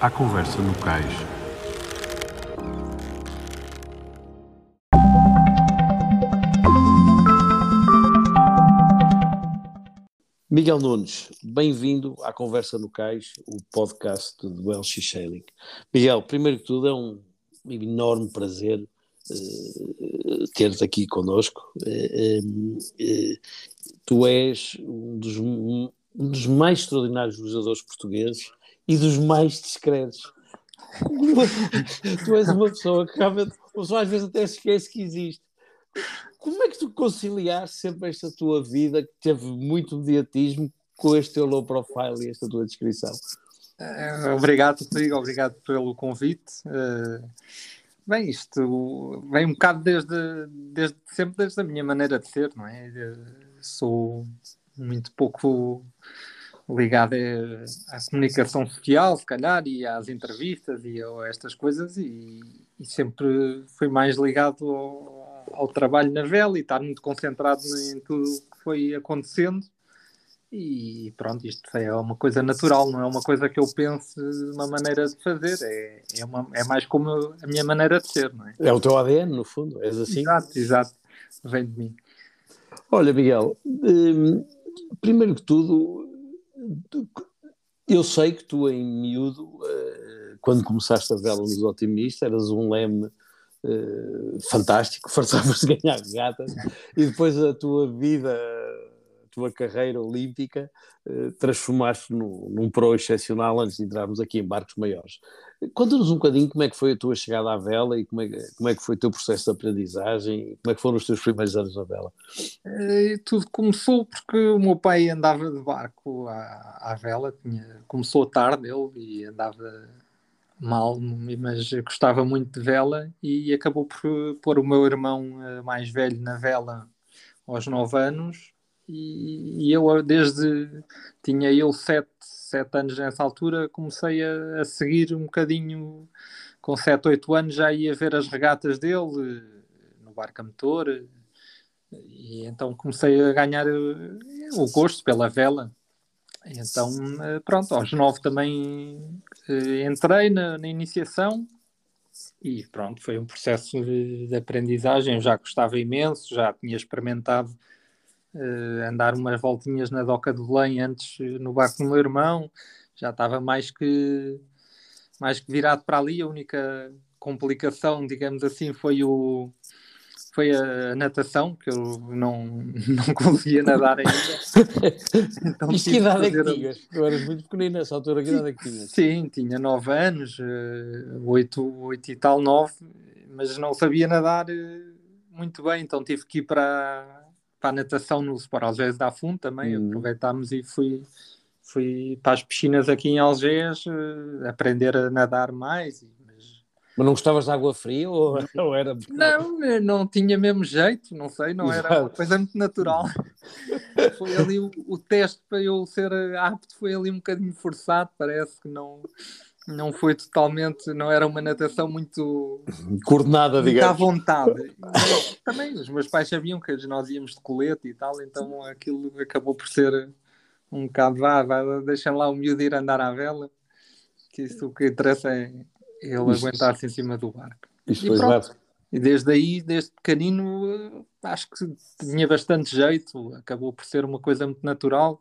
à conversa no cais. Miguel Nunes, bem-vindo à Conversa no Cais, o podcast do LX Sailing. Miguel, primeiro que tudo, é um enorme prazer uh, ter-te aqui connosco. Uh, uh, tu és um dos, um dos mais extraordinários jogadores portugueses e dos mais discretos. tu és uma pessoa que realmente, a pessoa às vezes até esquece que existe. Como é que tu conciliaste sempre esta tua vida que teve muito mediatismo com este teu low profile e esta tua descrição? Uh, obrigado, Rodrigo, obrigado pelo convite. Uh, bem, isto vem um bocado desde, desde sempre desde a minha maneira de ser, não é? Eu sou muito pouco ligado à comunicação social, se calhar, e às entrevistas e a estas coisas, e, e sempre fui mais ligado ao, ao, trabalho na vela e estar muito concentrado em tudo o que foi acontecendo. E pronto, isto é uma coisa natural, não é uma coisa que eu pense uma maneira de fazer, é, é, uma, é mais como a minha maneira de ser, não é? É o teu ADN, no fundo, és assim? Exato, exato, vem de mim. Olha, Miguel, hum, primeiro que tudo, eu sei que tu, em miúdo, eh, quando começaste a vela nos Otimistas, eras um leme uh, fantástico, fartavas de ganhar gatas, e depois a tua vida, a tua carreira olímpica, uh, transformaste num, num pro excepcional antes de entrarmos aqui em barcos maiores. Conta-nos um bocadinho como é que foi a tua chegada à vela e como é, como é que foi o teu processo de aprendizagem como é que foram os teus primeiros anos na vela. E tudo começou porque o meu pai andava de barco à, à vela, tinha, começou tarde ele e andava mal, mas gostava muito de vela e acabou por pôr o meu irmão eh, mais velho na vela aos 9 anos e, e eu desde tinha eu sete sete anos nessa altura, comecei a, a, seguir um bocadinho, com sete, oito anos já ia ver as regatas dele no barco a motor, e então comecei a ganhar eh, o gosto pela vela. Então, eh, pronto, aos nove também eh, entrei na, na iniciação e pronto, foi um processo de, de, aprendizagem. Eu já gostava imenso, já tinha experimentado andar umas voltinhas na doca do Belém antes eh, no barco do meu irmão, já estava mais que, mais que virado para ali. A única complicação, digamos assim, foi o foi a natação, que eu não, não conseguia nadar ainda. então, Isto que idade é que tinhas? Tu eras muito pequenino nessa altura, que idade é que tinhas? Sim, tinha 9 anos, 8, eh, 8 e tal, 9, mas não sabia nadar muito bem, então tive que ir para, para a natação no Sport Algés da Fundo também, uhum. aproveitámos e fui, fui para as piscinas aqui em Algés uh, aprender a nadar mais. Mas... mas não gostavas de água fria ou, ou era? Não, não tinha mesmo jeito, não sei, não Exato. era uma coisa muito natural. foi ali o, o teste para eu ser apto, foi ali um bocadinho forçado, parece que não não foi totalmente, não era uma natação muito coordenada, muito digamos. à vontade. Mas, também os meus pais sabiam que nós íamos de colete e tal, então aquilo acabou por ser um bocado vá, vá deixa lá o miúdo ir andar à vela, que isso o que interessa é ele aguentar-se em cima do barco. Isto e, pronto, e desde aí, desde pequenino, acho que tinha bastante jeito, acabou por ser uma coisa muito natural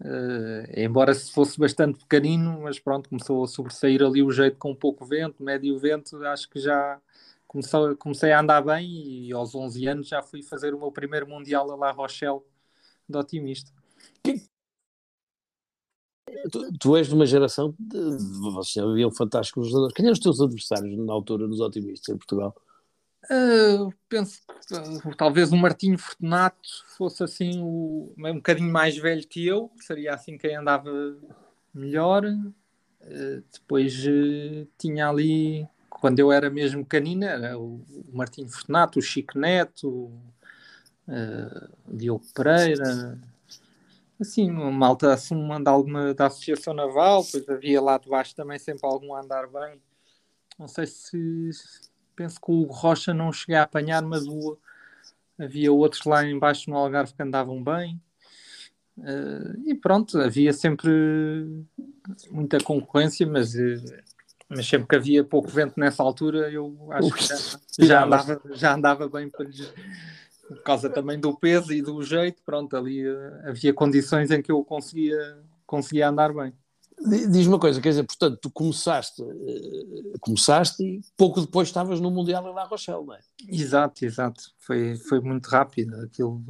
Uh, embora se fosse bastante pequenino, mas pronto, começou a sobressair ali o jeito com pouco vento, médio vento, acho que já comecei, comecei a andar bem e aos 11 anos já fui fazer o meu primeiro Mundial a La Rochelle de otimista. Tu, tu, és de uma geração de, vocês haviam fantásticos jogadores. Quem eram os teus adversários na altura nos otimistas em Portugal? Uh, penso que uh, talvez o Martinho Fortunato fosse assim o, um bocadinho mais velho que eu, seria assim quem andava melhor. Uh, depois tinha ali, quando eu era mesmo canina, era o, o Martinho Fortunato, o Chico Neto, o Diogo Pereira, assim, uma malta assim, anda alguma da Associação Naval, depois havia lá de baixo também sempre algum a andar bem. Não sei se penso que o Rocha não cheguei a apanhar, mas o, havia outros lá embaixo no Algarve que andavam bem. Uh, e pronto, havia sempre muita concorrência, mas, uh, mas sempre que havia pouco vento nessa altura, eu acho que já, já, andava, já andava bem para lhes, por causa também do peso e do jeito, pronto, ali uh, havia condições em que eu conseguia, conseguia andar bem. Diz uma coisa, quer dizer, portanto, tu começaste, uh, começaste e pouco depois estavas no Mundial em La Rochelle, não é? Exato, exato. Foi, foi muito rápido. Aquilo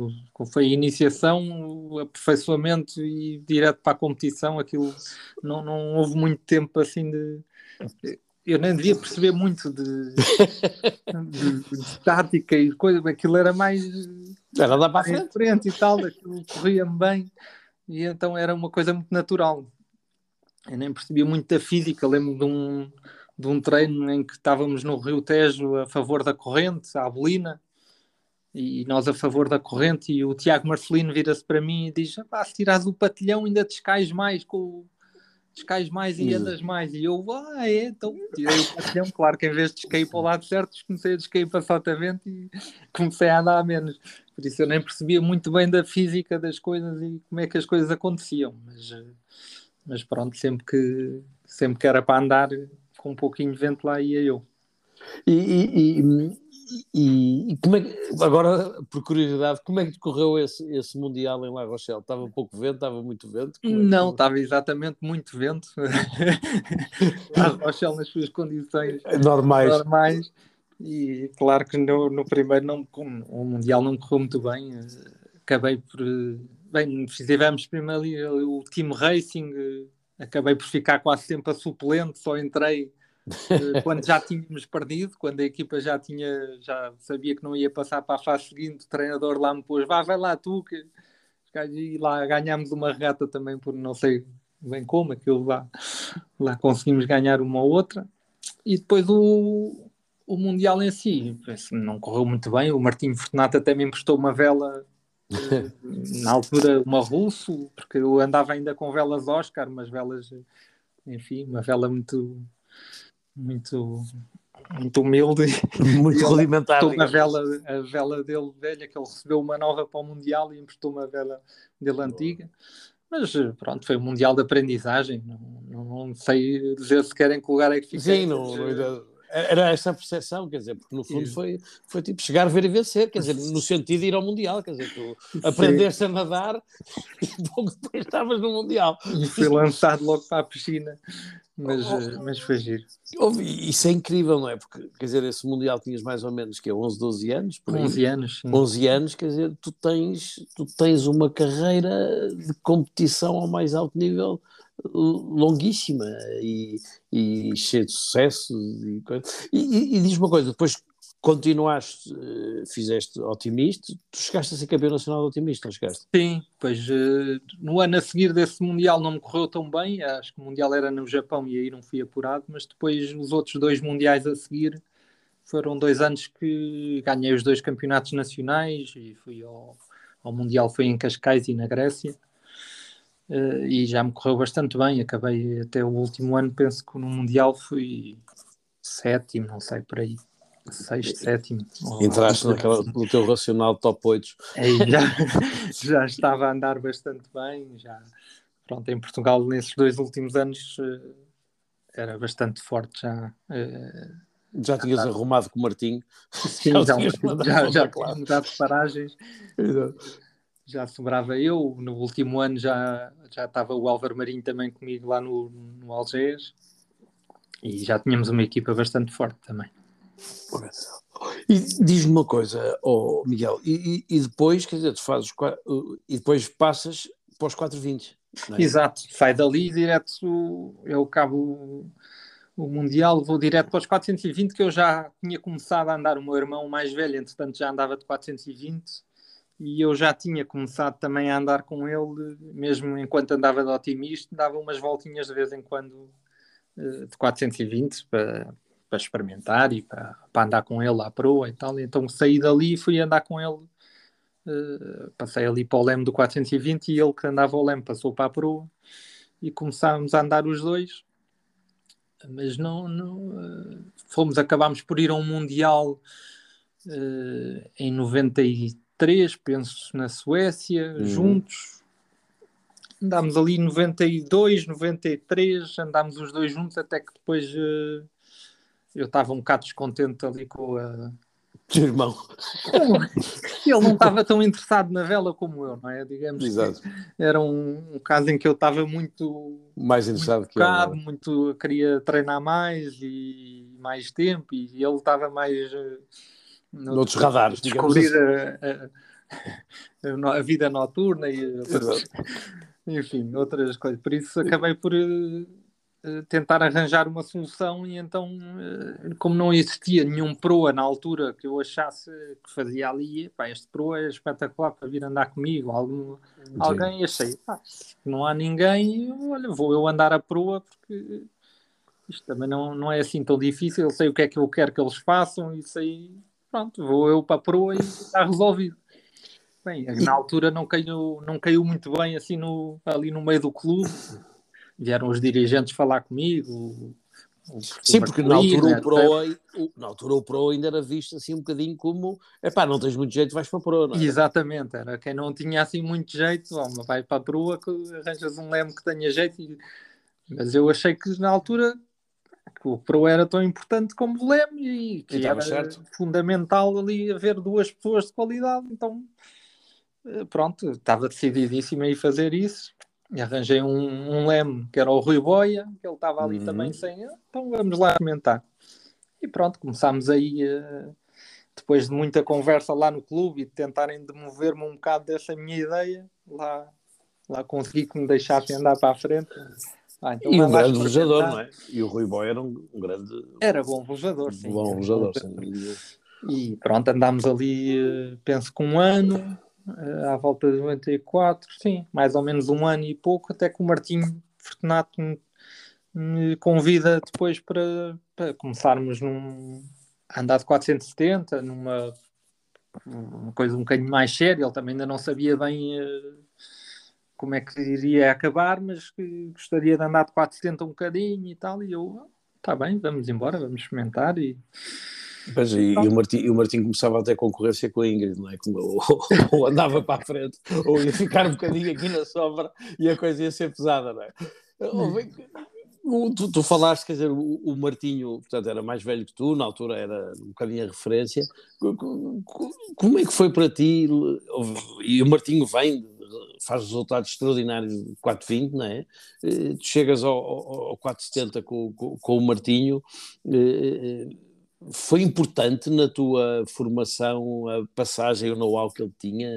foi a iniciação, aperfeiçoamento e direto para a competição. Aquilo não, não houve muito tempo assim de. Eu nem devia perceber muito de, de, de tática e coisa, aquilo era mais. Era lá para a frente. frente e tal, aquilo corria-me bem e então era uma coisa muito natural eu nem percebia muito da física. Lembro de um, de um treino em que estávamos no Rio Tejo a favor da corrente, à Abelina, e nós a favor da corrente. E o Tiago Marcelino vira-se para mim e diz: ah, se tirares o patilhão, ainda descais mais com descais mais e andas mais. E eu, ah, é, então tirei o patilhão. Claro que em vez de descair para o lado certo, comecei a descair para sotavento e comecei a andar a menos. Por isso eu nem percebia muito bem da física das coisas e como é que as coisas aconteciam. Mas eh, mas pronto, sempre que, sempre que era para andar com um pouquinho de vento lá ia eu. E, e, e, e, como é que, agora, por curiosidade, como é que decorreu esse, esse Mundial em La Rochelle? Estava pouco vento, estava muito vento? É Não, estava exatamente muito vento. La Rochelle nas suas condições normais. normais. E claro que no, no primeiro não, o Mundial não correu muito bem. Acabei por bem, fizemos primeiro ali o Team Racing, eh, acabei por ficar quase sempre a suplente, só entrei eh, quando já tínhamos perdido, quando a equipa já tinha, já sabia que não ia passar para a fase seguinte, o treinador lá me pôs, vá, vai lá tu, que e lá ganhámos uma regata também por não sei bem como, aquilo lá, lá conseguimos ganhar uma ou outra. E depois o, o Mundial em si, não correu muito bem, o Martinho Fortunato até me emprestou uma vela na altura uma russo, porque eu andava ainda com velas Oscar, umas velas, enfim, uma vela muito muito muito humilde. Muito rudimentar uma vela, a vela dele velha que ele recebeu uma nova para o Mundial e emprestou uma vela dele antiga. Mas pronto, foi um Mundial de aprendizagem não, não, não sei dizer se querem que lugar é que fiquei Sim, não, não, era essa a percepção, quer dizer, porque no fundo foi, foi tipo chegar, ver e vencer, quer dizer, no sentido de ir ao Mundial, quer dizer, tu aprendeste a nadar e pouco depois estavas no Mundial. E fui lançado logo para a piscina, mas, oh, mas foi giro. Isso é incrível, não é? Porque, quer dizer, esse Mundial tinhas mais ou menos, que é 11, 12 anos? Por aí. 11 anos. Sim. 11 anos, quer dizer, tu tens, tu tens uma carreira de competição ao mais alto nível longuíssima e, e cheia de sucesso e, e, e diz uma coisa, depois continuaste, eh, fizeste otimista, tu chegaste a ser campeão nacional otimista, não chegaste? Sim, pois uh, no ano a seguir desse Mundial não me correu tão bem, acho que o Mundial era no Japão e aí não fui apurado, mas depois os outros dois Mundiais a seguir foram dois anos que ganhei os dois campeonatos nacionais e fui ao, ao Mundial foi em Cascais e na Grécia uh, e já me correu bastante bem. Acabei até o último ano, penso que no Mundial fui sétimo, não sei por aí. Sexto, sétimo. Entraste naquela, no teu racional top 8. Aí já, já estava a andar bastante bem. Já, pronto, em Portugal, nesses dois últimos anos, uh, era bastante forte já. Uh, já tinhas arrumado com o Martinho. Sim, já, já, já, já claro. mudado paragens. Exato já sobrava eu. No último ano já, já estava o Álvaro Marinho também comigo lá no, no Algés e já tínhamos uma equipa bastante forte também. E diz-me uma coisa, oh Miguel, e, e, depois, quer dizer, tu fazes e depois passas para os 420. É? Exato, sai dali direto, eu cabo o Mundial, vou direto para os 420, que eu já tinha começado a andar, o meu irmão mais velho, entretanto já andava de 420 e eu já tinha começado também a andar com ele, mesmo enquanto andava de otimista, dava umas voltinhas de vez em quando eh, de 420 para, para experimentar e para, para andar com ele à proa e tal. Então saí dali e fui andar com ele. Uh, passei ali para o leme do 420 e ele que andava ao leme passou para a proa e começámos a andar os dois. Mas não, não uh, fomos, acabámos por ir a um Mundial uh, em 93 três, penso, na Suécia, hum. juntos. andámos ali 92, 93, andámos os dois juntos até que depois uh, eu estava um bocado descontente ali com a. Teu irmão. Ele não estava tão interessado na vela como eu, não é? Digamos Exato. era um, um, caso em que eu estava muito mais interessado muito que focado, ele. Muito queria treinar mais e mais tempo, e ele estava mais uh, noutros radares, digamos assim. a, a, a, vida noturna e enfim, outras coisas. Por isso acabei por uh, tentar arranjar uma solução e então, uh, como não existia nenhum proa na altura que eu achasse que fazia ali, pá, este proa é espetacular para vir andar comigo, algum, alguém achei, pá, não há ninguém, olha, vou eu andar a proa porque isto também não, não é assim tão difícil, eu sei o que é que eu quero que eles façam e sei, pronto, vou eu para a proa e está resolvido. Bem, na altura não caiu, não caiu muito bem assim no, ali no meio do clube. Vieram os dirigentes falar comigo. O, Sim, porque na altura, o Pro, o, na altura o Pro ainda era visto assim um bocadinho como epá, não tens muito jeito, vais para a Pro, não é? Exatamente, era quem não tinha assim muito jeito, ó, vai para a Pro, arranjas um leme que tenha jeito. E... Mas eu achei que na altura que o Pro era tão importante como o leme e que e era certo. fundamental ali haver duas pessoas de qualidade, então eh, pronto, estava decididíssimo a ir fazer isso. E arranjei um, um leme que era o Rui Boia, que ele estava ali uhum. também sem. Então vamos lá comentar. E pronto, começámos aí, uh, depois de muita conversa lá no clube e de tentarem demover-me um bocado dessa minha ideia, lá, lá consegui que me deixassem andar para a frente. Ah, então e um grande velejador, não é? E o Rui Boia era um, grande. Era bom velejador, sim. Bom velejador, sim. E pronto, andámos ali, eh, penso que um ano, eh, à volta de 94, sim, mais ou menos um ano e pouco, até que o Martinho Fortunato me, me convida depois para, para, começarmos num a andar de 470, numa uma coisa um bocadinho mais séria, ele também ainda não sabia bem uh, como é que iria acabar, mas que gostaria de andar de 470 um bocadinho e tal, e eu, está bem, vamos embora, vamos experimentar e Pois, e, e, o Martim, e o Martim começava a ter concorrência com a Ingrid, não é? Ou, ou, andava para a frente, ou ia ficar um bocadinho aqui na sombra e a coisa ia ser pesada, não é? Tu, tu, falaste, quer dizer, o, o, Martinho, portanto, era mais velho que tu, na altura era um bocadinho a referência. Como é que foi para ti? E o Martinho vem, faz resultados extraordinários de 420, não é? Tu chegas ao, ao, ao 470 com, com, com o Martinho foi importante na tua formação a passagem, o know-how que ele tinha?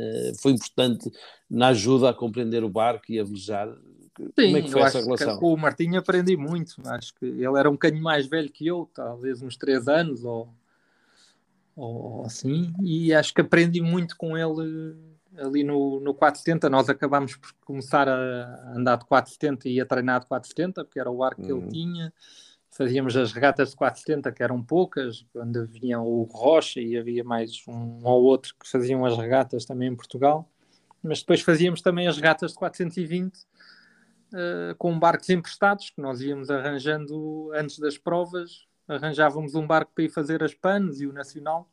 Foi importante na ajuda a compreender o barco e a velejar? Sim, Como é que foi essa relação? Com o Martinho aprendi muito. Acho que ele era um bocadinho mais velho que eu, talvez uns 3 anos ou, ou assim, e acho que aprendi muito com ele ali no, no 470. Nós acabámos por começar a andar de 470 e a treinar de 470, porque era o barco que ele uhum. tinha fazíamos as regatas de 470, que eram poucas, quando vinha o Rocha e havia mais um ou outro que faziam as regatas também em Portugal, mas depois fazíamos também as regatas de 420 uh, eh, com barcos emprestados, que nós íamos arranjando antes das provas, arranjávamos um barco para ir fazer as panes e o Nacional,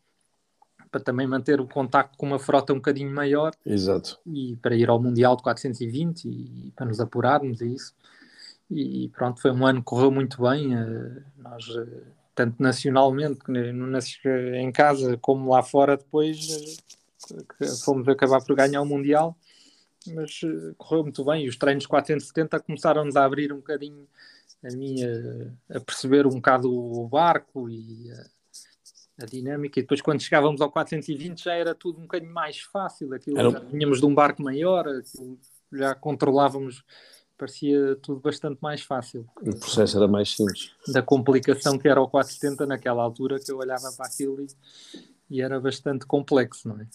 para também manter o contacto com uma frota um bocadinho maior. Exato. E para ir ao Mundial de 420 e para nos apurarmos a isso e pronto, foi um ano que correu muito bem. Eh, nós, eh, tanto nacionalmente, em casa, como lá fora, depois eh, fomos acabar por ganhar o Mundial, mas correu muito bem. E os treinos 470 começaram-nos a abrir um bocadinho a minha, a perceber um bocado o barco e a, a, dinâmica. E depois, quando chegávamos ao 420, já era tudo um bocadinho mais fácil. Aquilo, era... Vinhamos de um barco maior, já controlávamos parecia tudo bastante mais fácil. O processo era mais simples. Da complicação que era o 470 naquela altura, que eu olhava para aquilo e, e era bastante complexo, não é?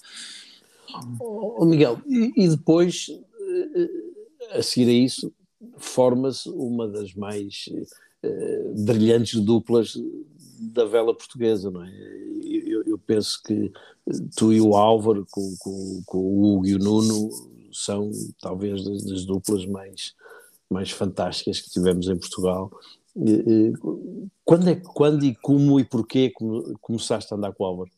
Oh, Miguel, e, e, depois, eh, a seguir a isso, forma-se uma das mais uh, brilhantes duplas da vela portuguesa, não é? Eu, eu, penso que tu e o Álvaro, com, com, com o Hugo e o Nuno, são talvez das, das duplas mais mais fantásticas que tivemos em Portugal. Quando, é, quando e como e porquê começaste a andar com o Álvaro?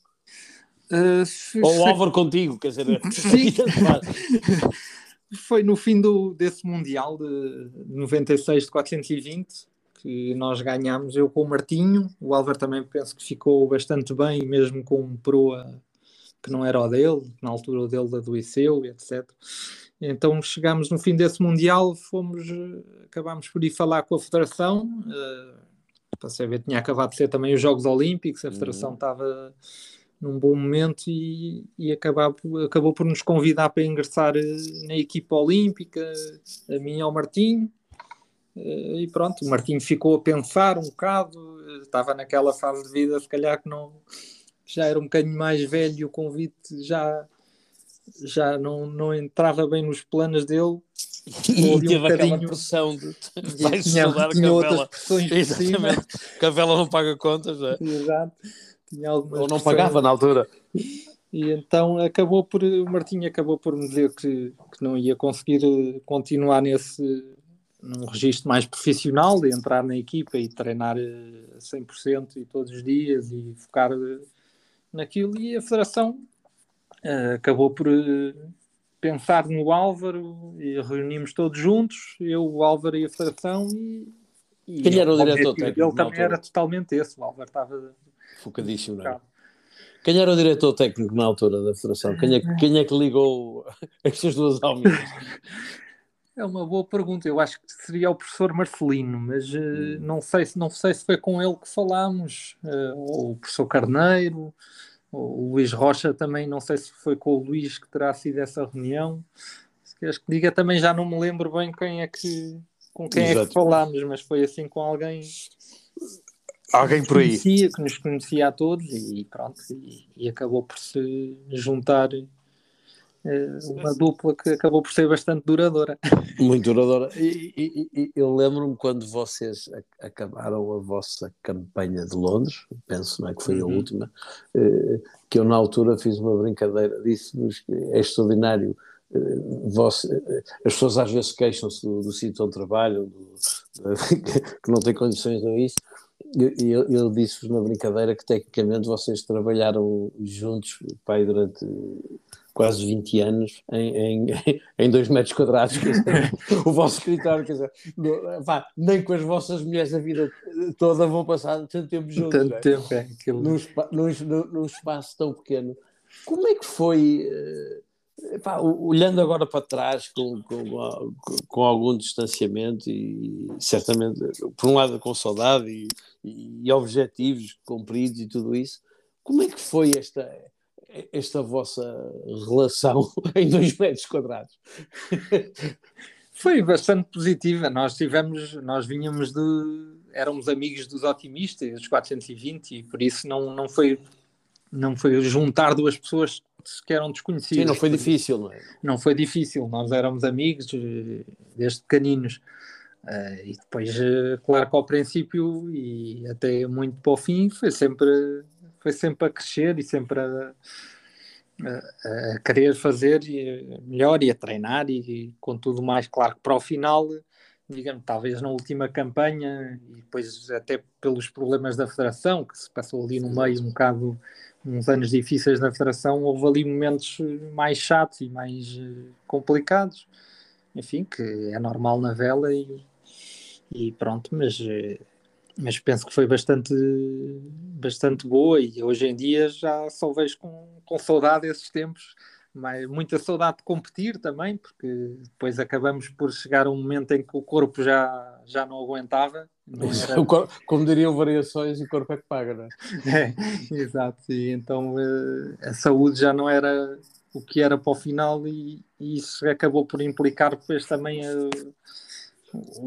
Uh, Ou o Álvaro contigo, quer dizer, Sim. foi no fim do, desse Mundial de 96 de 420 que nós ganhámos, eu com o Martinho, o Álvaro também penso que ficou bastante bem, mesmo com um proa que não era o dele, na altura o dele adoeceu, etc. Então chegámos no fim desse Mundial, fomos, acabámos por ir falar com a Federação, uh, para saber, tinha acabado de ser também os Jogos Olímpicos, a Federação uhum. estava num bom momento e, e acabou, acabou por nos convidar para ingressar eh, na equipa olímpica, a mim e ao Martinho. Eh, e pronto, o Martinho ficou a pensar um bocado, estava naquela fase de vida, se calhar que não já era um bocadinho mais velho, o convite já, já não, não entrava bem nos planos dele. E um teve aquela pressão de vai tinha, tinha outras pressões Exatamente, que a vela não paga contas. É? Exato. Tinha Ou não pressões. pagava na altura. E então acabou por, o Martinho acabou por me dizer que, que não ia conseguir eh, continuar nesse, num registro mais profissional, de entrar na equipa e treinar eh, a 100% e todos os dias e focar eh, naquilo. E a Federação uh, acabou por uh, pensar no Álvaro e reunimos todos juntos, eu, o Álvaro e a Federação. E, e Quem era o diretor técnico? Ele também era totalmente esse, o Álvaro estava focadíssimo, não é? Quem era o diretor técnico na altura da Federação? Quem é, quem é que ligou estas duas almas? É uma boa pergunta. Eu acho que seria o professor Marcelino, mas uh, hum. não, sei se, não sei se foi com ele que falámos, uh, ou o professor Carneiro, ou o Luís Rocha também, não sei se foi com o Luís que terá sido essa reunião. Se queres que diga, também já não me lembro bem quem é que, com quem Exato. é que falámos, mas foi assim com alguém. Alguém por aí. Conhecia, que nos conhecia a todos e pronto, e, e acabou por se juntar uma dupla que acabou por ser bastante duradoura. Muito duradoura. E, e, e eu lembro-me quando vocês acabaram a vossa campanha de Londres, penso não é, que foi uhum. a última, eh, que eu na altura fiz uma brincadeira, disse-vos que é extraordinário. Eh, você, eh, as pessoas às vezes queixam-se do, do sítio onde trabalham, do, que não têm condições a isso, e eu, eu disse-vos na brincadeira que tecnicamente vocês trabalharam juntos pai, durante quase 20 anos em, em, em dois metros quadrados. o vosso escritório, quer dizer, vá, nem com as vossas mulheres a vida toda vão passar tanto tempo juntos. Tanto é? tempo, é. Aquilo... Num, num, num, espaço tão pequeno. Como é que foi, uh, olhando agora para trás com, com, com, algum distanciamento e certamente, por um lado, com saudade e, e objetivos cumpridos e tudo isso, como é que foi esta esta vossa relação em dois metros quadrados? Foi bastante positiva. Nós tivemos, nós vinhamos de, éramos amigos dos otimistas, dos 420, e por isso não, não foi não foi juntar duas pessoas que eram desconhecidas. Sim, não foi difícil, não é? Não foi difícil. Nós éramos amigos eh, desde pequeninos. Uh, e depois, uh, claro que ao princípio e até muito para o fim, foi sempre foi sempre a crescer e sempre a, a, a querer fazer melhor e a treinar e, e com tudo mais, claro que para o final digamos, talvez na última campanha e depois até pelos problemas da federação, que se passou ali no meio um bocado, uns anos difíceis da federação, houve ali momentos mais chatos e mais uh, complicados, enfim, que é normal na vela e, e pronto, mas uh, mas penso que foi bastante, bastante boa e hoje em dia já só vejo com, com saudade esses tempos, mas muita saudade de competir também, porque depois acabamos por chegar a um momento em que o corpo já, já não aguentava. Não era... Como diriam variações, o corpo é que paga, não é? é exato, e então eh, a saúde já não era o que era para o final e, e isso acabou por implicar depois também a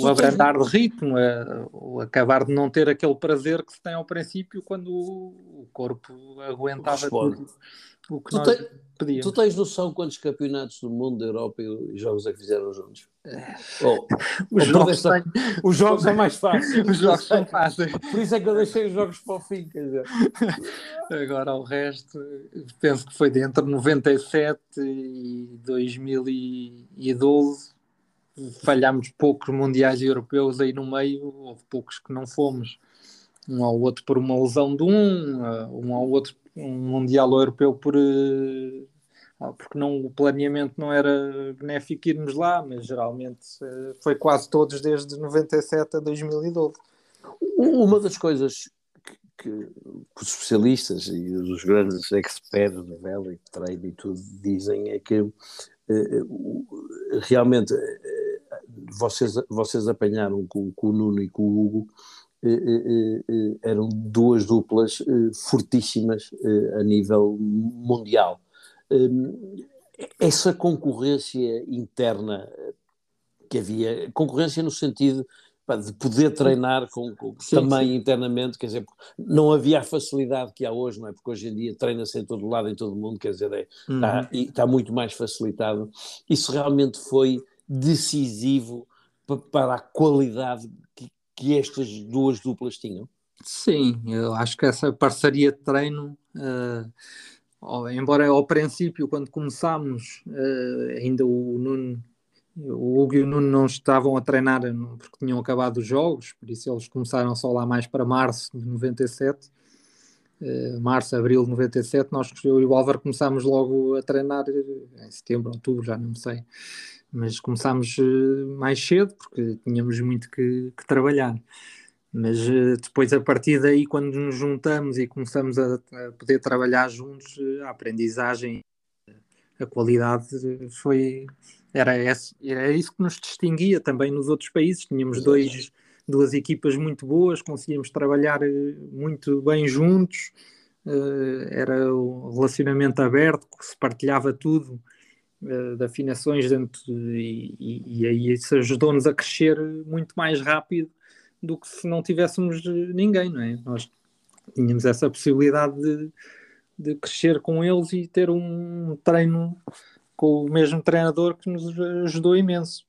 o abrandar de ritmo, o acabar de não ter aquele prazer que se tem ao princípio quando o corpo aguentava tudo o que tu nós te, pedíamos. Tu tens noção quantos campeonatos do mundo, da Europa e jogos é que fizeram juntos? Oh, os, jogos têm... os jogos é mais fácil. os jogos são fáceis. Por isso é que eu deixei os jogos para o fim, quer dizer. Agora o resto, penso que foi de entre 97 e 2012 falhámos poucos mundiais europeus aí no meio, houve poucos que não fomos. Um ao outro por uma lesão de um, uh, um ao outro um mundial europeu por uh, porque não, o planeamento não era benéfico irmos lá, mas geralmente uh, foi quase todos desde 97 a 2012. Uma das coisas que, que os especialistas e os grandes experts da vela e treino e tudo dizem é que realmente vocês, vocês apanharam com, com, o Nuno e com o Hugo, eh, eh, eh, eram duas duplas fortíssimas a nível mundial. essa concorrência interna que havia, concorrência no sentido de poder treinar com, com sim, também sim. internamente, quer dizer, não havia a facilidade que há hoje, não é? Porque hoje em dia treina-se em todo lado, em todo mundo, quer dizer, é, uhum. está, está muito mais facilitado. Isso realmente foi decisivo para a qualidade que, que estas duas duplas tinham? Sim, eu acho que essa parceria de treino, uh, embora ao princípio, quando começámos, uh, ainda o Nuno, o Hugo e o Nuno não estavam a treinar porque tinham acabado os jogos, por isso eles começaram só lá mais para março de 97. Uh, março, abril de 97, nós eu e o Álvaro começámos logo a treinar em setembro, outubro, já não sei mas começámos eh, mais cedo porque tínhamos muito que, que trabalhar. Mas eh, depois, a partir daí, quando nos juntamos e começamos a, a poder trabalhar juntos, eh, a aprendizagem, a qualidade foi. Era, esse, era isso que nos distinguia também nos outros países. Tínhamos dois, duas equipas muito boas, conseguíamos trabalhar muito bem juntos, era um relacionamento aberto, se partilhava tudo de afinações dentro e, e, e aí isso ajudou-nos a crescer muito mais rápido do que se não tivéssemos ninguém, não é? Nós tínhamos essa possibilidade de, de crescer com eles e ter um treino com o mesmo treinador que nos ajudou imenso.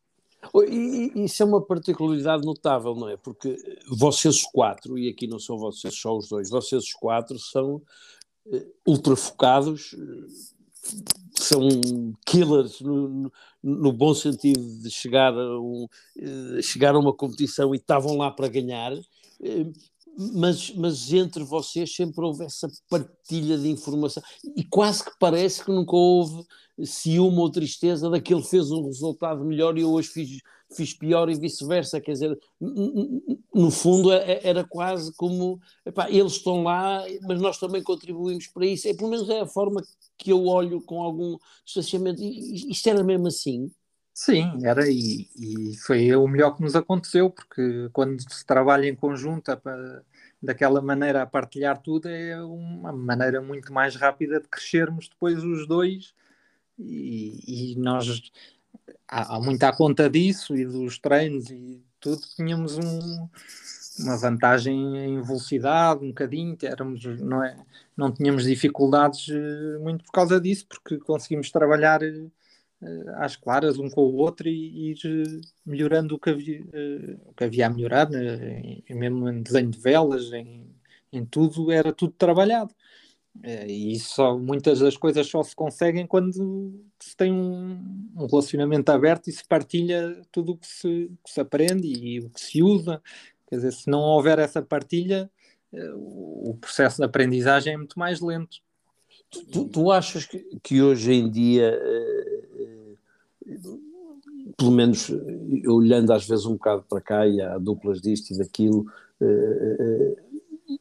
E, isso é uma particularidade notável, não é? Porque vocês quatro, e aqui não são vocês só os dois, vocês quatro são uh, ultra focados, são killers no, no, bom sentido de chegar a, um, eh, chegar a uma competição e estavam lá para ganhar, eh, mas, mas entre vocês sempre houve essa partilha de informação. E quase que parece que nunca houve ciúme ou tristeza daquele fez um resultado melhor e eu hoje fiz, fiz pior e vice-versa, quer dizer, no fundo é, é, era quase como epá, eles estão lá, mas nós também contribuímos para isso, é, pelo menos é a forma que eu olho com algum distanciamento, isto era mesmo assim? Sim, era e, e, foi o melhor que nos aconteceu, porque quando se trabalha em conjunto para, daquela maneira a partilhar tudo é uma maneira muito mais rápida de crescermos depois os dois e, e nós há, há muito à conta disso e dos treinos e tudo tínhamos um, uma vantagem em velocidade um bocadinho, éramos, não, é, não tínhamos dificuldades eh, muito por causa disso, porque conseguimos trabalhar eh, às claras um com o outro e ir eh, melhorando o que havia, o que havia a melhorar, né? mesmo em desenho de velas, em, em tudo, era tudo trabalhado. E só, muitas das coisas só se conseguem quando se tem um, um relacionamento aberto e se partilha tudo o que se, que se aprende e o que se usa. Quer dizer, se não houver essa partilha, o processo de aprendizagem é muito mais lento. Tu, tu achas que, que, hoje em dia, pelo menos olhando às vezes um bocado para cá e há duplas disto e daquilo,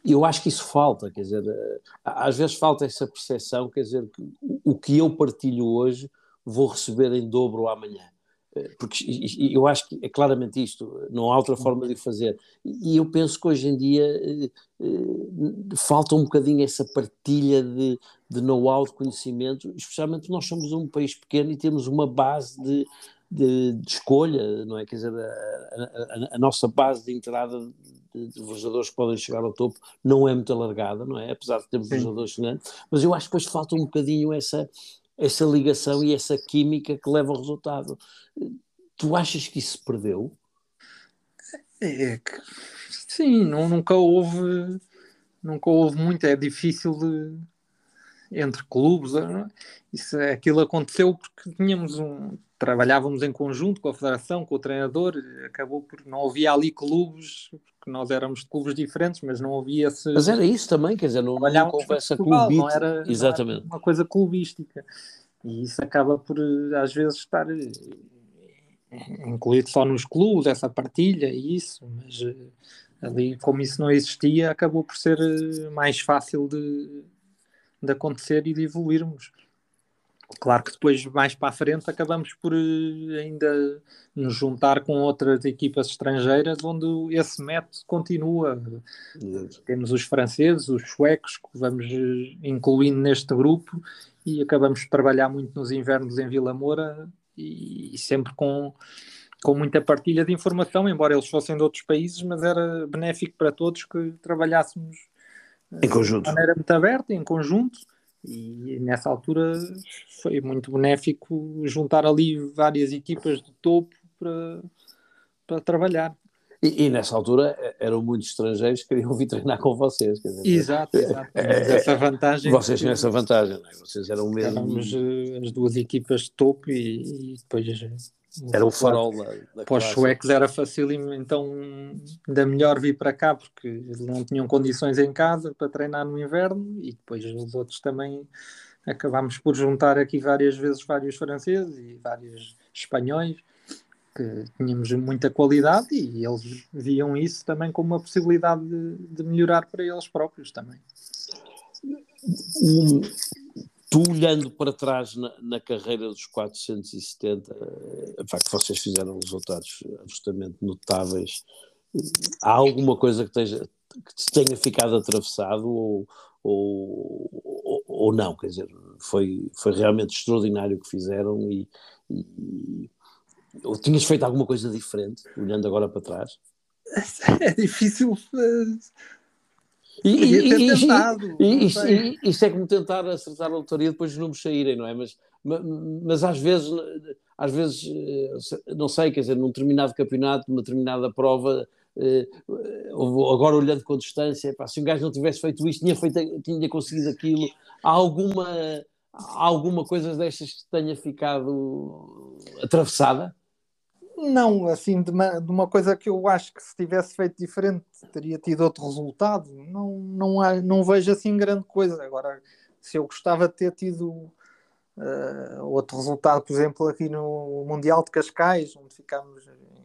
eu acho que isso falta, quer dizer, às vezes falta essa percepção, quer dizer, que o que eu partilho hoje vou receber em dobro amanhã. Porque eu acho que é claramente isto, não há outra forma de fazer. E eu penso que hoje em dia eh, eh, falta um bocadinho essa partilha de, de know-how, de conhecimento, especialmente nós somos um país pequeno e temos uma base de, de, de escolha, não é? Quer dizer, a, a, a nossa base de entrada de, de que podem chegar ao topo não é muito alargada, não é? Apesar de termos excelentes, mas eu acho que depois falta um bocadinho essa, essa ligação e essa química que leva ao resultado. Tu achas que isso se perdeu? É que, sim, não, nunca houve nunca houve muito, é difícil de, entre clubes, é? isso, aquilo aconteceu porque tínhamos um, trabalhávamos em conjunto com a federação, com o treinador, acabou por não havia ali clubes, porque nós éramos clubes diferentes, mas não havia esse. Mas era isso também, quer dizer, não, não conversa clubística. Não era, Exatamente. Não era uma coisa clubística. E isso acaba por, às vezes, estar incluído só nos clubes, essa partilha e isso, mas ali, como isso não existia, acabou por ser mais fácil de, de acontecer e de evoluirmos. Claro que depois, mais para a frente, acabamos por eh, ainda nos juntar com outras equipas estrangeiras onde esse método continua. Exato. Temos os franceses, os suecos, que vamos eh, incluindo neste grupo e acabamos de trabalhar muito nos invernos em Vila Moura e, e sempre com, com muita partilha de informação, embora eles fossem de outros países, mas era benéfico para todos que trabalhássemos em conjunto. de maneira muito aberta, em conjunto e nessa altura foi muito benéfico juntar ali várias equipas de topo para, para trabalhar. E, e, nessa altura eram muitos estrangeiros que queriam vir treinar com vocês. Dizer, exato, exato. É, é, essa vantagem. Vocês tinham essa vantagem, não é? Vocês eram mesmo. Éramos eh, as duas equipas de topo e, e depois era o farol da, Para os suecos era facílimo, então ainda melhor vir para cá porque não tinham condições em casa para treinar no inverno e depois os outros também acabámos por juntar aqui várias vezes vários franceses e vários espanhóis que tínhamos muita qualidade e eles viam isso também como uma possibilidade de, de melhorar para eles próprios também. Um, tu olhando para trás na, na carreira dos 470, a facto vocês fizeram resultados absolutamente notáveis, há alguma coisa que, esteja, que te tenha ficado atravessado ou, ou, ou, não? Quer dizer, foi, foi realmente extraordinário o que fizeram e, e ou tinhas feito alguma coisa diferente, olhando agora para trás? É difícil e, e, tentado, e, e, isto é como tentar acertar a lotaria depois os números saírem, não é? Mas, mas, mas, às vezes, às vezes, eh, não sei, quer dizer, num determinado campeonato, numa determinada prova, eh, agora olhando com distância, pá, se um gajo não tivesse feito isto, tinha, feito, tinha conseguido aquilo, há alguma, há alguma coisa destas que tenha ficado atravessada? Não, assim, de uma, de uma, coisa que eu acho que se tivesse feito diferente teria tido outro resultado. Não, não, há, não vejo assim grande coisa. Agora, se eu gostava de ter tido uh, outro resultado, por exemplo, aqui no Mundial de Cascais, onde ficámos em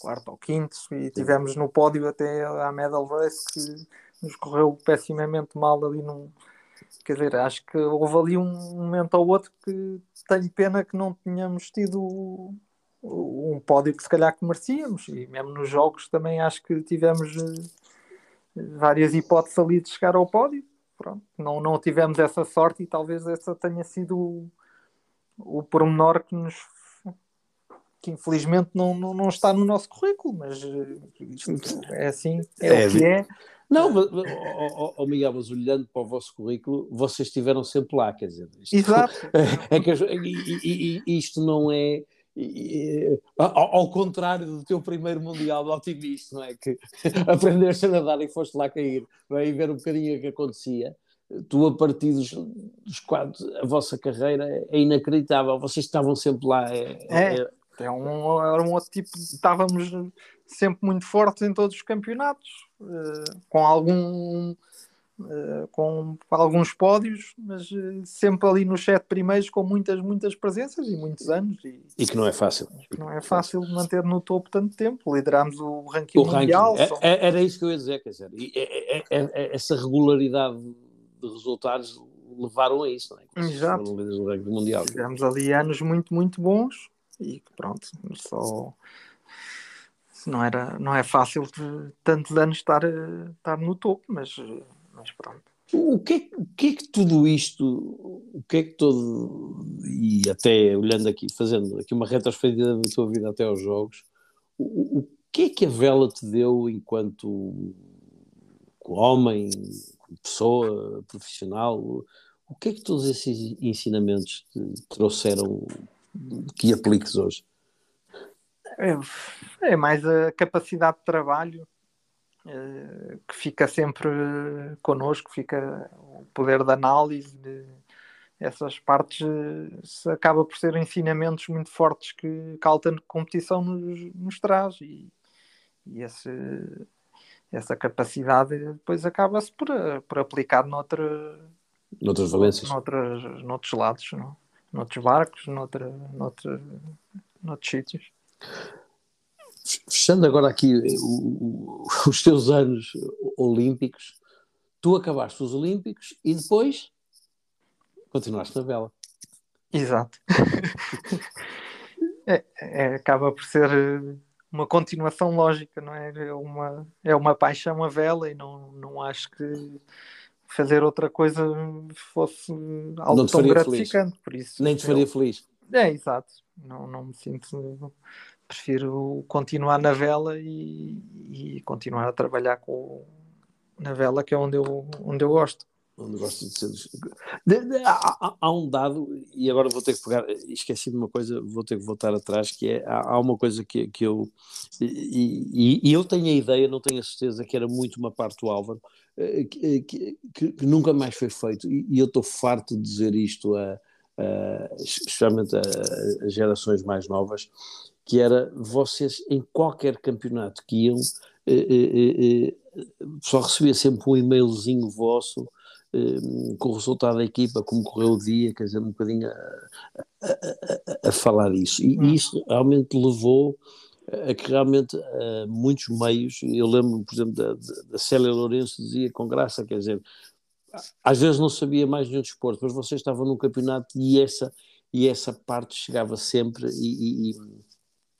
quarto ou quinto e tivemos no pódio até a medal race que nos correu pessimamente mal ali num. Quer dizer, acho que houve ali um momento ou outro que tenho pena que não tínhamos tido um pódio que se calhar que merecíamos e mesmo nos jogos também acho que tivemos eh, várias hipóteses ali de chegar ao pódio Pronto, não, não tivemos essa sorte e talvez essa tenha sido o, o pormenor que nos que infelizmente não, não, não está no nosso currículo, mas eh, isto é assim, é, é o que é. Não, mas, oh, oh, Miguel, mas olhando para o vosso currículo, vocês estiveram sempre lá, quer dizer. Isto, Exato. É, que, e, e, isto não é e, ao, ao, contrário do teu primeiro Mundial de Otimista, não é? Que aprendeste a nadar e foste lá cair, vai ver um bocadinho o que acontecia. Tu, a partir dos, dos quadros, a vossa carreira é inacreditável, vocês estavam sempre lá. É, é, é, é um, era um outro tipo, estávamos sempre muito fortes em todos os campeonatos, uh, com algum Uh, com alguns pódios, mas uh, sempre ali nos sete primeiros com muitas, muitas presenças e muitos anos. E, e que não é fácil. não é fácil manter no topo tanto tempo. Liderámos o ranking o mundial. Ranking. É, é, era isso que eu ia dizer, quer dizer, é, é, é, essa regularidade de resultados levaram a isso, não é? Exato. Do ranking mundial. Tivemos ali anos muito, muito bons e pronto, só não era não é fácil de tantos anos estar, estar no topo, mas mas pronto. O que, é, o que é que tudo isto, o que é que todo, e até olhando aqui, fazendo aqui uma retrospectiva da tua vida até aos jogos, o, o que é que a vela te deu enquanto homem, pessoa, profissional? O que é que todos esses ensinamentos te trouxeram que apliques hoje? É, é mais a capacidade de trabalho que fica sempre connosco, fica o poder de análise, de, essas partes se acaba por ser ensinamentos muito fortes que, que a alta competição nos, nos traz e, e esse, essa capacidade depois acaba-se por, por aplicar noutra, noutras valências noutras, noutros lados. Não? noutros barcos, noutra, noutra, noutros sítios. Fechando agora aqui o, o, os teus anos olímpicos, tu acabaste os Olímpicos e depois continuaste na vela. Exato. é, é, acaba por ser uma continuação lógica, não é? É uma, é uma paixão a vela e não, não acho que fazer outra coisa fosse algo tão gratificante. Feliz. Por isso, Nem te faria eu, feliz. É, exato. Não, não me sinto. Prefiro continuar na vela e, e continuar a trabalhar com, na vela, que é onde eu, onde eu gosto onde gosto de ser. De, de, há, há, um dado, e agora vou ter que pegar, esqueci de uma coisa, vou ter que voltar atrás, que é há, há uma coisa que, que eu e, e, e, eu tenho a ideia, não tenho a certeza que era muito uma parte do Álvaro, eh, que, que, que nunca mais foi feito, e, e eu estou farto de dizer isto a, a especialmente a, a, gerações mais novas, que era vocês em qualquer campeonato que iam. Eh, eh, só recebia sempre um e-mailzinho vosso Hum, com o resultado da equipa, como correu o dia, quer dizer, um bocadinho a, a, a, a falar isso. E hum. isso realmente levou a que realmente muitos meios, eu lembro, por exemplo, da, da Célia Lourenço dizia com graça, quer dizer, às vezes não sabia mais nenhum desporto, mas você estava num campeonato e essa, e essa parte chegava sempre e, e,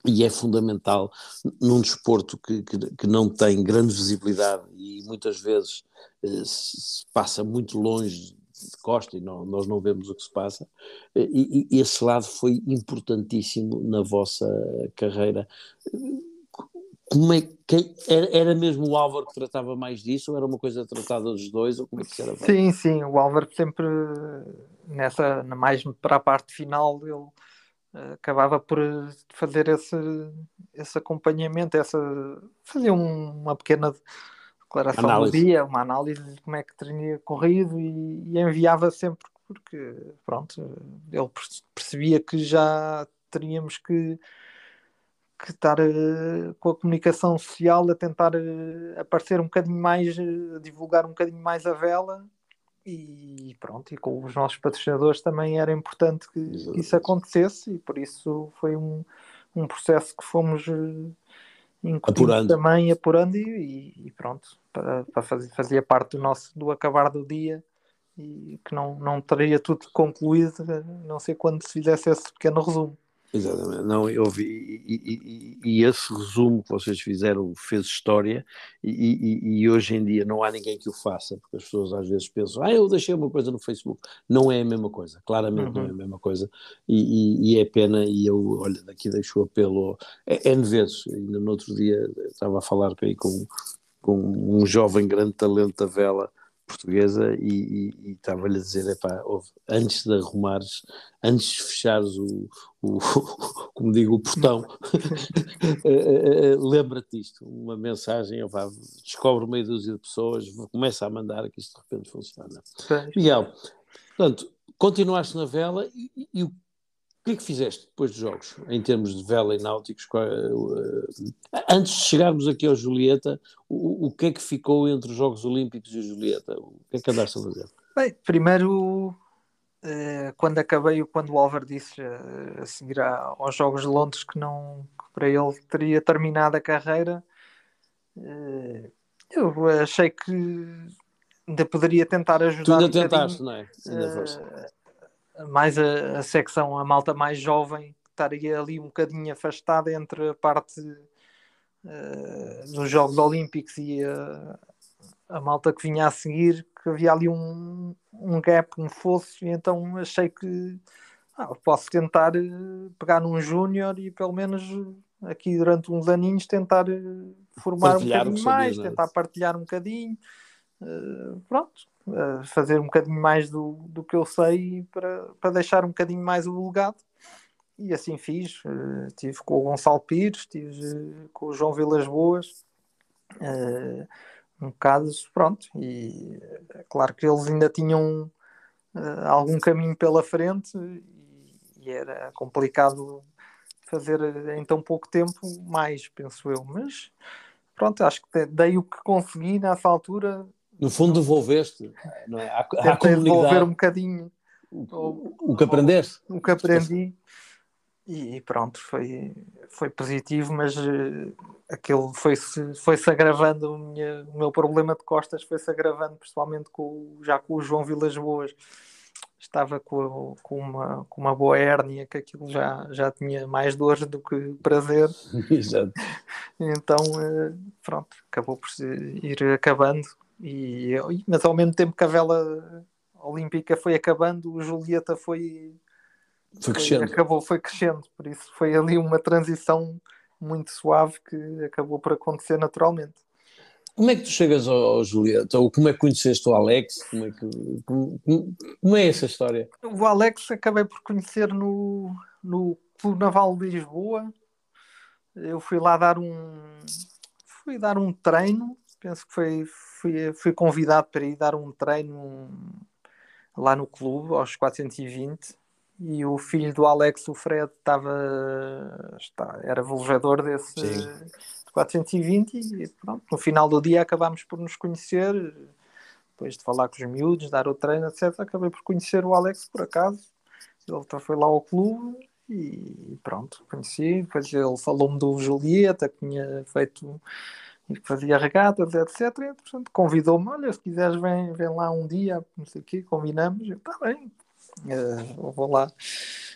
e é fundamental num desporto que, que, que, não tem grande visibilidade e muitas vezes eh, se passa muito longe de Costa e não, nós não vemos o que se passa, eh, e, e, esse lado foi importantíssimo na vossa carreira. Como é que era, mesmo o Álvaro que tratava mais disso, ou era uma coisa tratada dos dois, ou como é que era? Sim, sim, o Álvaro sempre nessa, mais para a parte final, ele acabava por fazer esse, esse acompanhamento, essa, fazer um, uma pequena declaração análise. do dia, uma análise de como é que teria corrido e, e, enviava sempre porque pronto, ele percebia que já teríamos que, que estar uh, com a comunicação social a tentar uh, aparecer um bocadinho mais, uh, divulgar um bocadinho mais a vela e pronto, e com os nossos patrocinadores também era importante que, isso acontecesse e por isso foi um, um processo que fomos uh, apurando. também, apurando e, e pronto, para, para fazer, fazia parte do nosso do acabar do dia e que não, não teria tudo concluído, não sei quando se fizesse esse pequeno resumo. Exatamente, não, eu vi, e, e, e, esse resumo que vocês fizeram fez história, e, e, hoje em dia não há ninguém que o faça, porque as pessoas às vezes pensam, ah, eu deixei uma coisa no Facebook. Não é a mesma coisa, claramente uhum. não é a uhum. mesma coisa, e, é pena, e eu, olha, daqui deixo o apelo, é, N vezes, ainda no outro dia estava a falar com, com um jovem grande talento da vela, portuguesa e, e, estava-lhe a dizer, epá, ouve, antes de arrumares, antes de fechares o, o como digo, o portão, eh, eh, eh, lembra-te disto, uma mensagem, eu vá, descobre meia dúzia de pessoas, começa a mandar que isto de repente funciona. Miguel, portanto, continuaste na vela e, e o que é que fizeste depois dos jogos, em termos de vela e náuticos? Eh, antes de chegarmos aqui ao Julieta, o, o que é que ficou entre os Jogos Olímpicos e o Julieta? O que é que andaste a fazer? Bem, primeiro, eh, quando acabei, quando o Álvaro disse eh, a seguir aos Jogos de Londres que, não, que para ele teria terminado a carreira, eu achei que ainda poderia tentar ajudar. Tu ainda um tentaste, não é? Ainda foste mais a, a, secção, a malta mais jovem, estaria ali um bocadinho afastada entre a parte uh, dos Jogos Olímpicos e a, a, malta que vinha a seguir, que havia ali um, um gap, um fosso, e então achei que ah, posso tentar eh, pegar num júnior e pelo menos aqui durante uns aninhos tentar eh, formar partilhar um bocadinho mais, é? tentar partilhar um bocadinho. Uh, pronto, fazer um bocadinho mais do, do que eu sei para, para deixar um bocadinho mais o legado. E assim fiz. Uh, tive com o Gonçalo Pires, estive uh, com o João Vilas Boas, uh, um bocado, pronto. E é claro que eles ainda tinham algum caminho pela frente e, e era complicado fazer em tão pouco tempo mais, penso eu. Mas pronto, acho que dei o que consegui nessa altura no fundo devolveste não é? à, à comunidade devolver um bocadinho o, o que aprendeste? O que aprendi e pronto, foi, foi positivo, mas uh, aquilo foi-se foi -se agravando, o, minha, o meu problema de costas foi-se agravando, principalmente com, já com o João Vilas Boas. Estava com, com, uma, com uma boa hérnia, que aquilo já, já tinha mais dores do que prazer. Exato. Então, uh, pronto, acabou por ir acabando. E, mas ao mesmo tempo que a vela olímpica foi acabando, o Julieta foi foi crescendo. acabou, foi crescendo, por isso foi ali uma transição muito suave que acabou por acontecer naturalmente. Como é que tu chegas ao, ao Julieta? Ou como é que conheceste o Alex? Como é, que, como, como é essa história? O Alex acabei por conhecer no, no Clube Naval de Lisboa. Eu fui lá dar um fui dar um treino, penso que foi fui, fui convidado para ir dar um treino lá no clube aos 420 e o filho do Alex, o Fred, estava está, era velejador desse Sim. 420 e pronto, no final do dia acabámos por nos conhecer depois de falar com os miúdos, dar o treino, etc, acabei por conhecer o Alex por acaso ele foi lá ao clube e pronto, conheci, depois ele falou-me do Julieta que tinha feito e fazia regatas, etc. E, portanto, convidou-me, olha, se quiseres vem, vem lá um dia, não sei o quê, combinamos, está bem, Uh, vou lá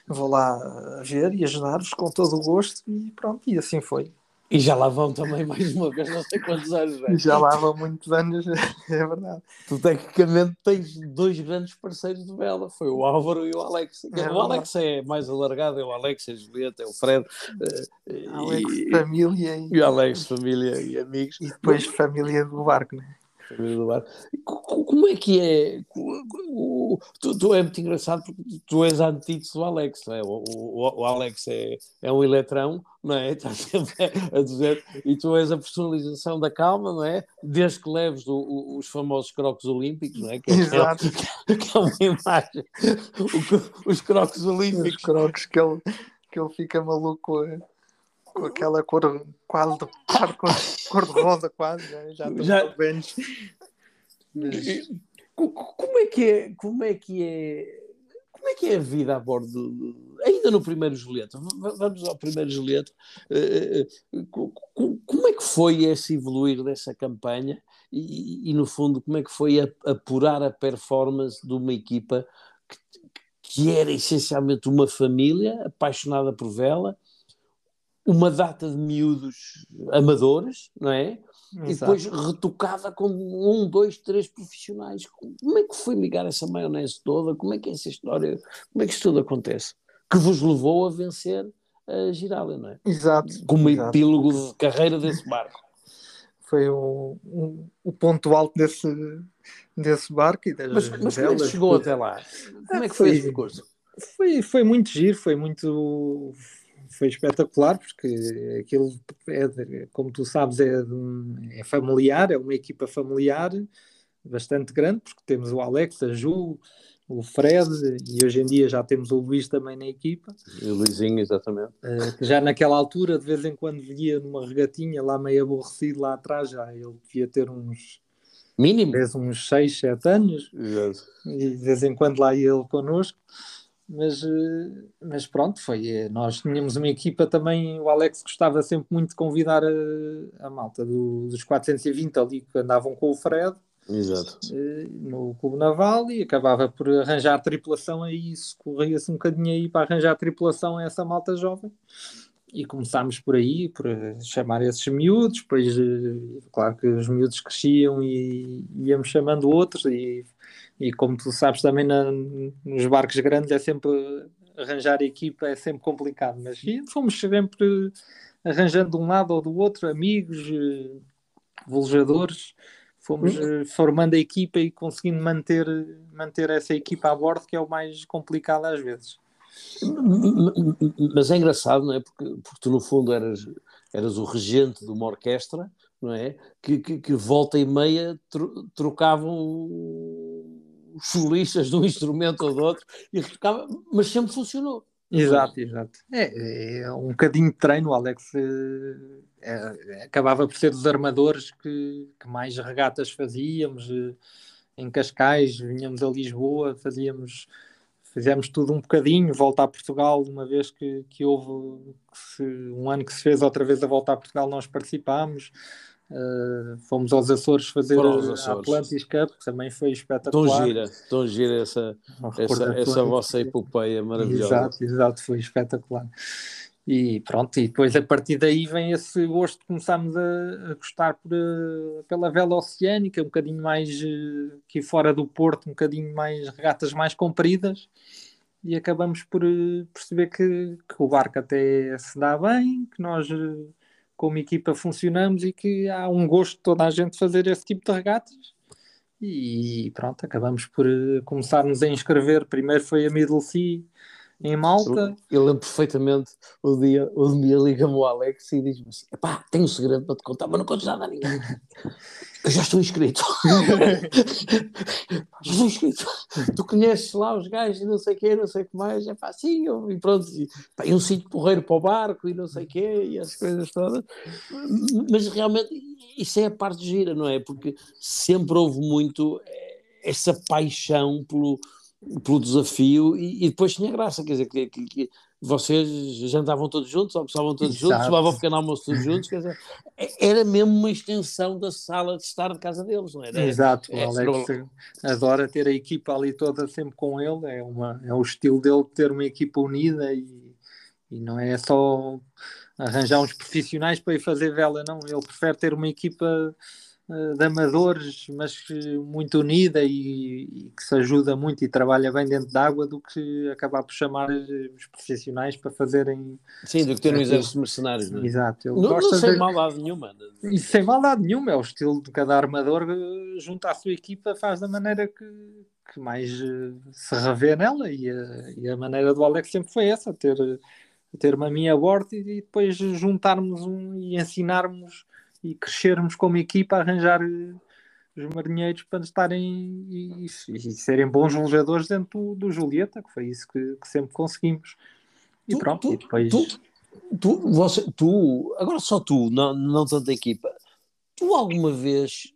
vou lá ver e ajudar-vos com todo o gosto e pronto, e assim foi. E já lá vão também mais uma vez, não sei quantos anos. Né? Já lá vão muitos anos, é verdade. Tu tecnicamente tens dois grandes parceiros de vela, foi o Álvaro e o Alex. É o Alex é mais alargado, é o Alex, é a Julieta, é o Fred. Eh, Alex, e, família. E... e o Alex, família e amigos. E depois família do barco, né? Do bar. Como é que é? Tu, tu, é muito engraçado porque tu és a antítese do Alex, não é? O, o, o, Alex é, é um eletrão, não é? Está sempre a dizer, e tu és a personalização da calma, não é? Desde que leves o, o, os famosos crocos olímpicos, não é? Que, é, Exato. Que é, que é uma imagem. os crocos olímpicos. Os crocos que ele, que ele fica maluco. É? Com aquela cor quase de cor, cor de rosa quase, já, já já... velhos. Mas... Como é que é, como é que é, como é que é a vida a bordo, ainda no primeiro Julieta, vamos ao primeiro Julieta, eh, eh, como é que foi esse evoluir dessa campanha? E, e no fundo como é que foi apurar a performance de uma equipa que, que era essencialmente uma família apaixonada por vela, uma data de miúdos amadores, não é? Exato. E depois retocada com um, dois, três profissionais. Como é que foi ligar essa maionese toda? Como é que é essa história? Como é que isto tudo acontece? Que vos levou a vencer a Girália, não é? Exato. Como exato. epílogo de carreira desse barco. Foi o, o, o ponto alto desse, desse barco e das mas, mas como é que chegou até lá? Como é que foi, foi esse percurso? Foi, foi muito giro, foi muito foi espetacular, porque aquilo, é, como tu sabes, é, é familiar, é uma equipa familiar bastante grande, porque temos o Alex, a Ju, o Fred, e hoje em dia já temos o Luís também na equipa. E o Luizinho, exatamente. Uh, já naquela altura, de vez em quando via numa regatinha lá meio aborrecido lá atrás, já ele devia ter uns. Mínimo? uns 6, 7 anos. Exato. E de vez em quando lá ia ele connosco mas, eh, mas pronto, foi. Eh, nós tínhamos uma equipa também. O Alex gostava sempre muito de convidar a, a malta do, dos 420 ali que andavam com o Fred. Exato. Eh, no Clube Naval e acabava por arranjar tripulação a isso, corria-se um bocadinho aí para arranjar tripulação a essa malta jovem e começámos por aí, por chamar esses miúdos, depois claro que os miúdos cresciam e íamos chamando outros e e como tu sabes também na, nos barcos grandes é sempre arranjar equipa é sempre complicado, mas fomos sempre arranjando de um lado ou do outro, amigos, eh, velejadores, fomos uhum. formando a equipa e conseguindo manter, manter essa equipa a bordo, que é o mais complicado às vezes. Mas é engraçado, não é? Porque, porque tu no fundo eras, eras o regente de uma orquestra, não é? Que, que, que volta e meia trocavam os solistas de um instrumento ou do outro, e retocava, mas sempre funcionou. Exato, exato. É, é um bocadinho de treino, Alex é, é, acabava por ser dos armadores que, que mais regatas fazíamos. Eh, em Cascais, vinhamos a Lisboa, fazíamos fizemos tudo um bocadinho, volta a Portugal, uma vez que, que houve que se, um ano que se fez outra vez a volta a Portugal, nós participámos. Uh, fomos aos Açores fazer Açores. a Atlantis Cup, que também foi espetacular. Tão gira, tão gira essa, essa, essa vossa epopeia maravilhosa. Exato, exato, foi espetacular. E pronto, e depois a partir daí vem esse gosto, começámos a, a gostar por, uh, pela vela oceânica, um bocadinho mais uh, aqui fora do Porto, um bocadinho mais regatas mais compridas, e acabamos por uh, perceber que, que, o barco até se dá bem, que nós como equipa funcionamos e que há um gosto de toda a gente fazer esse tipo de regatas. E pronto, acabamos por começarmos a inscrever. Primeiro foi a Middle Sea, em Malta. Eu, lembro perfeitamente o dia, o dia liga-me o Alex e diz-me assim: pá, tenho um segredo para te contar, mas não contes nada a ninguém. Eu já estou inscrito. já estou inscrito. Tu conheces lá os gajos e não sei o quê, não sei o que mais. É pá, sim, eu, e pronto. E, pá, e um sítio porreiro para o barco e não sei o quê, e as coisas todas. Mas realmente, isso é a parte gira, não é? Porque sempre houve muito essa paixão pelo pelo desafio e, e, depois tinha graça, quer dizer, que, que, que vocês jantavam todos juntos, almoçavam todos Exato. juntos, tomavam pequeno almoço todos juntos, quer dizer, é, era mesmo uma extensão da sala de estar de casa deles, não era? Exato, é, o Alex é, adora ter a equipa ali toda sempre com ele, é, uma, é o estilo dele ter uma equipa unida e, e não é só arranjar uns profissionais para ir fazer vela, não, ele prefere ter uma equipa de amadores, mas muito unida e, e, que se ajuda muito e trabalha bem dentro d'água do que acabar por chamar os profissionais para fazerem. Sim, do que ter um exército de mercenários. Não é? Exato. Ele não, não sem de... maldade nenhuma. E sem maldade nenhuma, é o estilo de cada armador junto à sua equipa faz da maneira que, que mais eh, se revê nela e a, e a maneira do Alex sempre foi essa, ter, ter uma minha bordo e, e depois juntarmos um e ensinarmos e crescermos como equipa a arranjar eh, os marinheiros para estarem e, e, e serem bons jogadores dentro do, do, Julieta, que foi isso que, que sempre conseguimos. E tu, pronto, tu, e depois. Tu, tu, você, tu, agora só tu, não, não tanta equipa, tu alguma vez,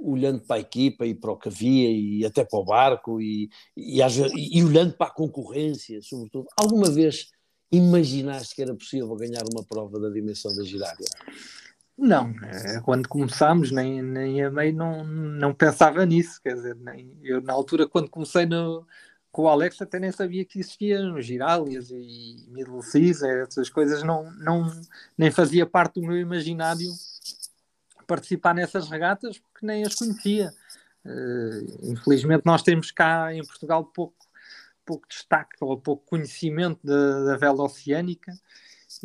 olhando para a equipa e para o que havia e até para o barco e, e, e, e olhando para a concorrência, sobretudo, alguma vez imaginaste que era possível ganhar uma prova da dimensão da girária? Não, eh, quando começámos, nem, nem a meio não, não pensava nisso, quer dizer, nem, eu na altura quando comecei no, com o Alex até nem sabia que existiam girálias e middle seas, essas coisas não, não, nem fazia parte do meu imaginário participar nessas regatas porque nem as conhecia. Uh, infelizmente nós temos cá em Portugal pouco, pouco destaque ou pouco conhecimento da, da vela oceânica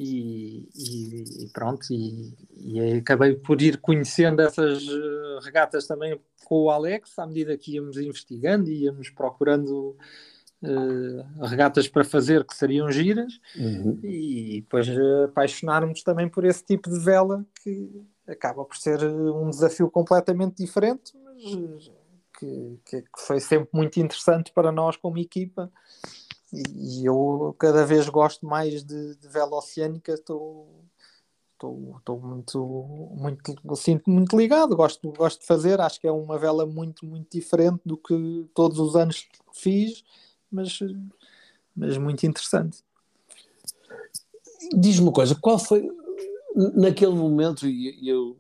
e, e, e pronto, e, e, acabei por ir conhecendo essas eh, regatas também com o Alex, à medida que íamos investigando e íamos procurando uh, regatas para fazer que seriam giras, uhum. e depois apaixonarmos também por esse tipo de vela que acaba por ser um desafio completamente diferente, mas que, que foi sempre muito interessante para nós como equipa e eu cada vez gosto mais de, de vela oceânica, estou estou muito, muito, sinto muito ligado, gosto, gosto de fazer, acho que é uma vela muito, muito diferente do que todos os anos fiz, mas, mas muito interessante. Diz-me uma coisa, qual foi naquele momento, e eu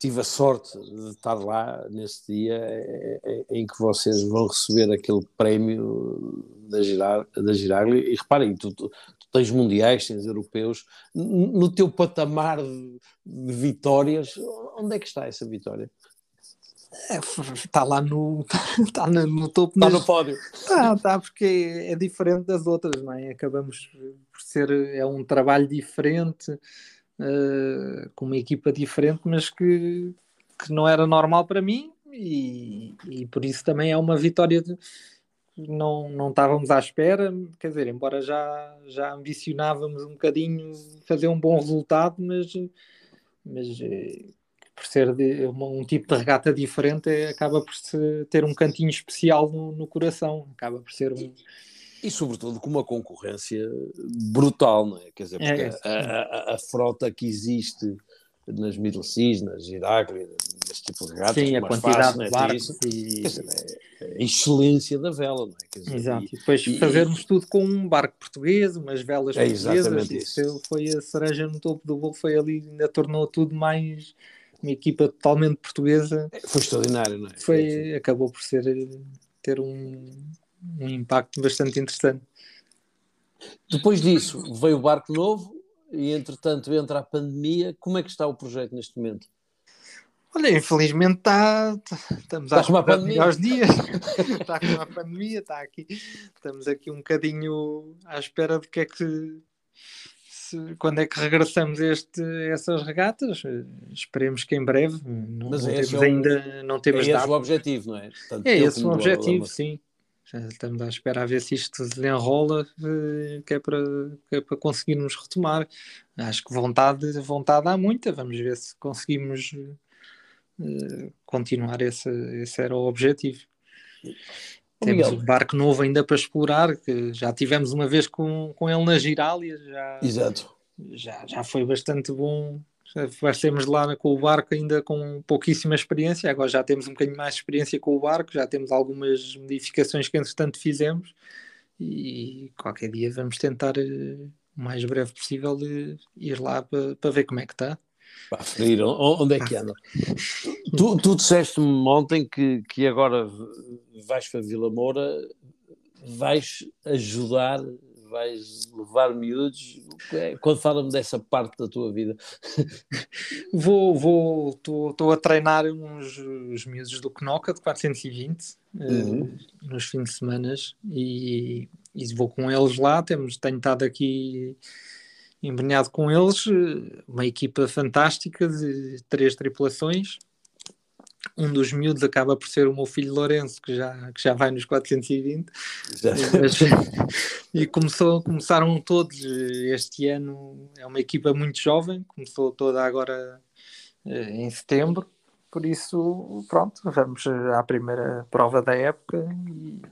tive a sorte de estar lá nesse dia é, é, em que vocês vão receber aquele prémio da, Girar, da e reparem, tu, tu, tens mundiais, tens europeus, no teu patamar de, de, vitórias, onde é que está essa vitória? É, está lá no, está no, no topo. Está no pódio. Está, está, porque é diferente das outras, não é? Acabamos por ser, é um trabalho diferente, uh, com uma equipa diferente, mas que, que não era normal para mim e, e por isso também é uma vitória de, não, não estávamos à espera, quer dizer, embora já, já ambicionávamos um bocadinho fazer um bom resultado, mas, mas eh, por ser de, um, um tipo de regata diferente, acaba por ter um cantinho especial no, no coração, acaba por ser um, e sobretudo com uma concorrência brutal, não é? Quer dizer, porque é, a, a, a, frota que existe nas Middle Seas, nas Giraglia, esse tipo de regatas. Sim, a quantidade de barcos e... Dizer, é, a excelência da vela, não é? Dizer, Exato, e, depois e, fazermos e... tudo com um barco português, umas velas é portuguesas, isso. isso foi a cereja no topo do bolo, foi ali, ainda tornou tudo mais uma equipa totalmente portuguesa. Foi extraordinário, não é? Foi, acabou por ser ter um, um impacto bastante interessante. Depois disso, veio o barco novo e, entretanto, entra a pandemia. Como é que está o projeto neste momento? Olha, infelizmente está, tá, estamos a pandemia. aos dias, está com a pandemia, está aqui, estamos aqui um bocadinho à espera de que é que se, quando é que regressamos a este, essas regatas, esperemos que em breve, não, Mas não é temos o, ainda, não temos é esse o objetivo, não é? Tanto é esse o objetivo, sim. Já estamos à espera a ver se isto se enrola, eh, que é para, que é para conseguirmos retomar. Acho que vontade, vontade há muita, vamos ver se conseguimos uh, continuar. Esse, esse era o objetivo. Temos um barco novo ainda para explorar, que já tivemos uma vez com, com ele na Girália, já, Exato. já, já foi bastante bom Passemos lá com o barco ainda com pouquíssima experiência, agora já temos um bocadinho mais de experiência com o barco, já temos algumas modificações que entretanto fizemos e qualquer dia vamos tentar eh, o mais breve possível ir lá para, para ver como é que está. Para ferir onde é que anda. tu, tu disseste-me ontem que, que agora vais para Vila Moura, vais ajudar vais levar miúdos? É, quando fala-me dessa parte da tua vida. vou, vou, estou a treinar uns os miúdos do Knoca de 420 eh, uhum. uh, nos fins de semana e, e, vou com eles lá. Temos, tenho estado aqui embrenhado com eles, eh, uma equipa fantástica de três tripulações um dos miúdos acaba por ser o meu filho Lourenço, que já, que já vai nos 420. Mas, e começou, começaram todos este ano, é uma equipa muito jovem, começou toda agora eh, em setembro, por isso, pronto, vamos à primeira prova da época e,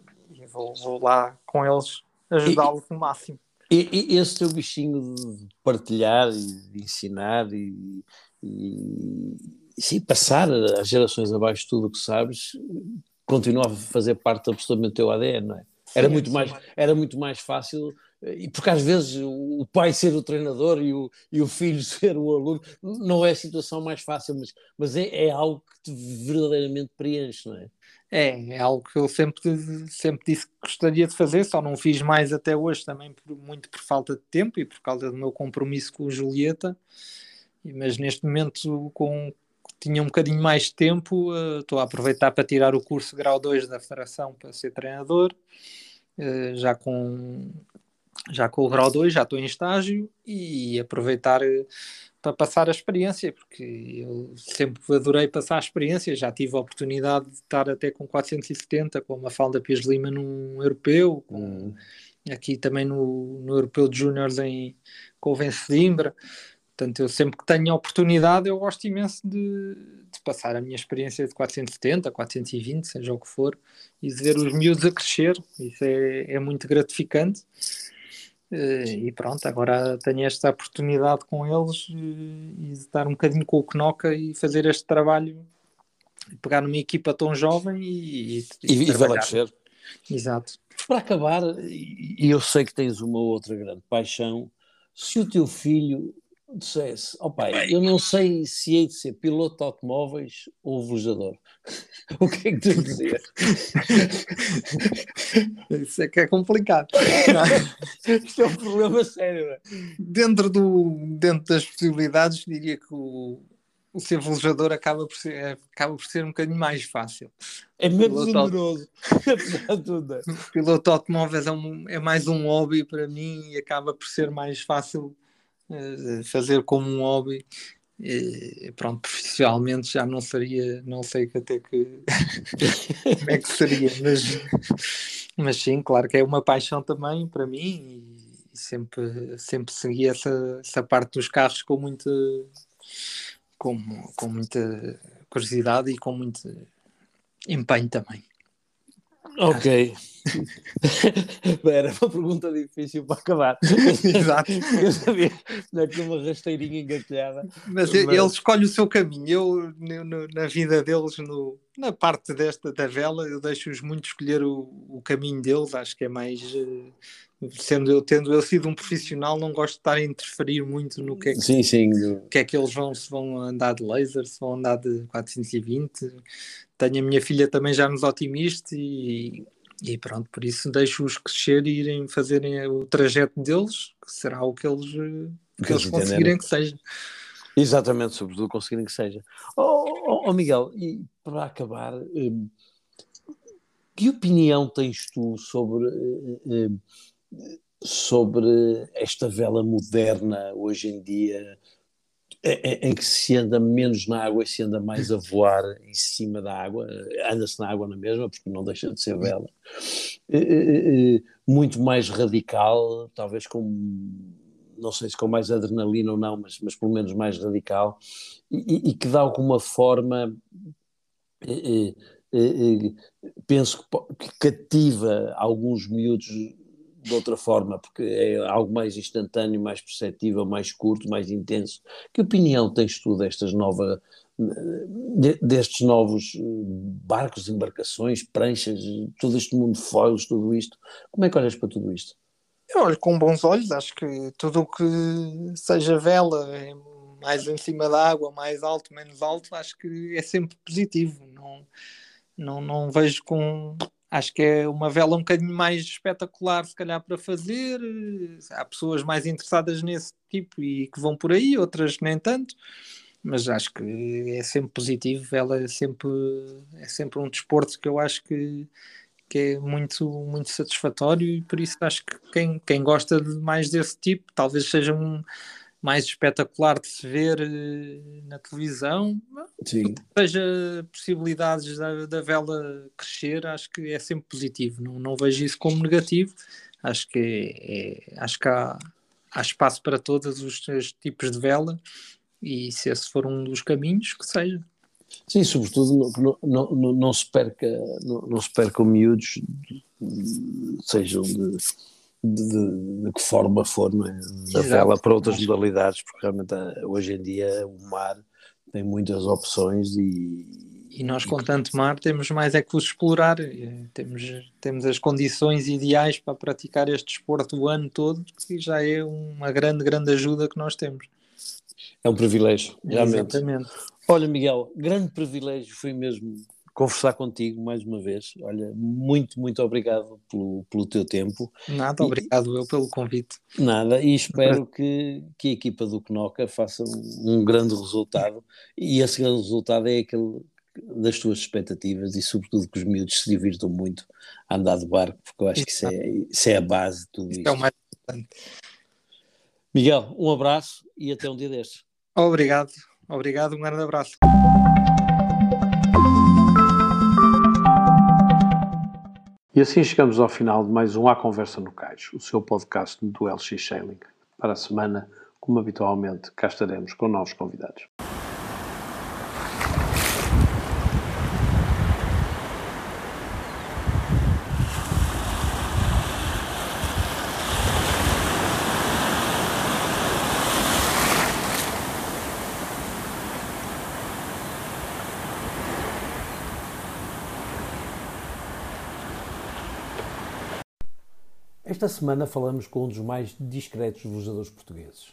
e vou, vou, lá com eles ajudá-los no máximo. E, e, esse teu bichinho de partilhar e de ensinar e, e sim, passar às gerações abaixo tudo o que sabes, continua a fazer parte absolutamente do teu ADN, não é? Era, sim, muito, sim, mais, era muito mais fácil, e porque às vezes o pai ser o treinador e o, e o filho ser o aluno não é a situação mais fácil, mas, mas é, é algo que te verdadeiramente preenche, não é? É, é algo que eu sempre, sempre disse que gostaria de fazer, só não fiz mais até hoje também, por, muito por falta de tempo e por causa do meu compromisso com o Julieta. Mas neste momento, com, tinha um bocadinho mais de tempo, uh, estou a aproveitar para tirar o curso grau 2 da Federação para ser treinador, uh, já com já com o grau 2, já estou em estágio e aproveitar uh, para passar a experiência, porque eu sempre adorei passar a experiência, já tive a oportunidade de estar até com 470, com uma falda Pires Lima num europeu, com, hum. aqui também no, no europeu de júniores em Convence de Imbra, Portanto, eu sempre que tenho a oportunidade, eu gosto imenso de, de, passar a minha experiência de 470, 420, seja o que for, e de ver os miúdos a crescer. Isso é, é muito gratificante. Eh, e pronto, agora tenho esta oportunidade com eles eh, e de estar um bocadinho com o Knoca e fazer este trabalho, pegar numa equipa tão jovem e, e, e, e vai lá crescer. Exato. Para acabar, e eu sei que tens uma outra grande paixão, se o teu filho dissesse, ó oh pai, eu não sei se hei de ser piloto de automóveis ou velejador. o que é que tu dizer? Isso é que é complicado. Isto é um problema sério. É? Dentro, do, dentro das possibilidades, diria que o, o ser velejador acaba por ser, acaba por ser um bocadinho mais fácil. É menos doloroso. É. piloto de automóveis é, um, é mais um hobby para mim e acaba por ser mais fácil fazer como um hobby. E, pronto, profissionalmente já não seria, não sei até que como é que seria, mas, mas sim, claro que é uma paixão também para mim e sempre, sempre segui essa, essa parte dos carros com muita, com, com muita curiosidade e com muito empenho também. Ok. Era uma pergunta difícil para acabar. Exato. Eu sabia, não é que uma rasteirinha engatilhada. Mas, mas, ele escolhe o seu caminho. Eu, no, na vida deles, no, na parte desta da vela, eu deixo-os muito escolher o, o caminho deles. Acho que é mais. Uh, sendo eu tendo eu sido um profissional, não gosto de estar a interferir muito no que é que, sim, sim. Que, é que eles vão, se vão andar de laser, se vão andar de 420. Tenho a minha filha também já nos otimistas e, e pronto, por isso deixo-os crescer e irem fazerem o trajeto deles, que será o que eles, que, que eles conseguirem que seja. Exatamente, sobretudo conseguirem que seja. Oh, oh, oh Miguel, e para acabar, hum, que opinião tens tu sobre hum, sobre esta vela moderna hoje em dia, em que se anda menos na água e se anda mais a voar em cima da água, anda-se na água na mesma, porque não deixa de ser vela, muito mais radical, talvez com, não sei se com mais adrenalina ou não, mas, mas pelo menos mais radical, e, e que de alguma forma penso que cativa alguns miúdos de outra forma, porque é algo mais instantâneo, mais perceptível, mais curto, mais intenso. Que opinião tens tu destas novas, destes novos eh, barcos, embarcações, pranchas, todo este mundo de foils, tudo isto? Como é que olhas para tudo isto? Eu olho com bons olhos, acho que tudo o que seja vela, mais em cima da água, mais alto, menos alto, acho que é sempre positivo. Não, não, não vejo com Acho que é uma vela um bocadinho mais espetacular, se calhar, para fazer. Há pessoas mais interessadas nesse tipo e que vão por aí, outras nem tanto. Mas acho que é sempre positivo. Vela é sempre, é sempre um desporto que eu acho que, que é muito, muito satisfatório e por isso acho que quem, quem gosta de mais desse tipo, talvez seja um mais espetacular de se ver uh, na televisão. Sim. Seja possibilidades da, da vela crescer, acho que é sempre positivo. Não, não vejo isso como negativo. Acho que, é, é, acho que há, há espaço para todos os, os, tipos de vela e se esse for um dos caminhos, que seja. Sim, sobretudo não, não, não, não se perca, não, não se percam miúdos, sejam de de, de, de, que forma for, não é? da vela para outras modalidades, porque realmente ah, hoje em dia o mar tem muitas opções e. E nós, com tanto mar, temos mais é que os explorar. Temos, temos as condições ideais para praticar este desporto o ano todo, que já é uma grande, grande ajuda que nós temos. É um privilégio, realmente. Exatamente. Olha, Miguel, grande privilégio foi mesmo conversar contigo mais uma vez. Olha, muito, muito obrigado pelo, pelo teu tempo. Nada, obrigado eu pelo convite. Nada, e espero que, que a equipa do Knoca faça um, um grande resultado e esse grande resultado é aquele das tuas expectativas e sobretudo que os miúdos se divirtam muito a andar de barco, porque eu acho que isso é, isso é a base de tudo isto. É o mais importante. Miguel, um abraço e até um dia destes. Obrigado, obrigado, um grande abraço. E assim chegamos ao final de mais um A Conversa no Cais, o seu podcast do LX Sailing. Para a semana, como habitualmente, cá estaremos com novos convidados. Esta semana falamos com um dos mais discretos velejadores portugueses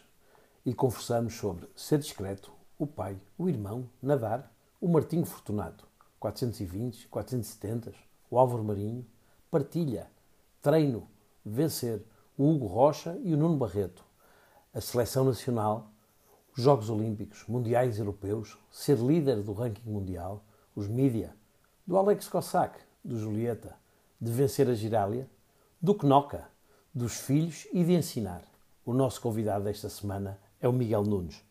e conversamos sobre ser discreto, o pai, o irmão, nadar, o Martinho Fortunato, 420, 470, o Álvaro Marinho, partilha, treino, vencer, o Hugo Rocha e o Nuno Barreto, a seleção nacional, os Jogos Olímpicos, Mundiais Europeus, ser líder do ranking mundial, os mídia, do Alex Cossack, do Julieta, de vencer a Girália, do Knoca, dos filhos e de ensinar. O nosso convidado desta semana é o Miguel Nunes.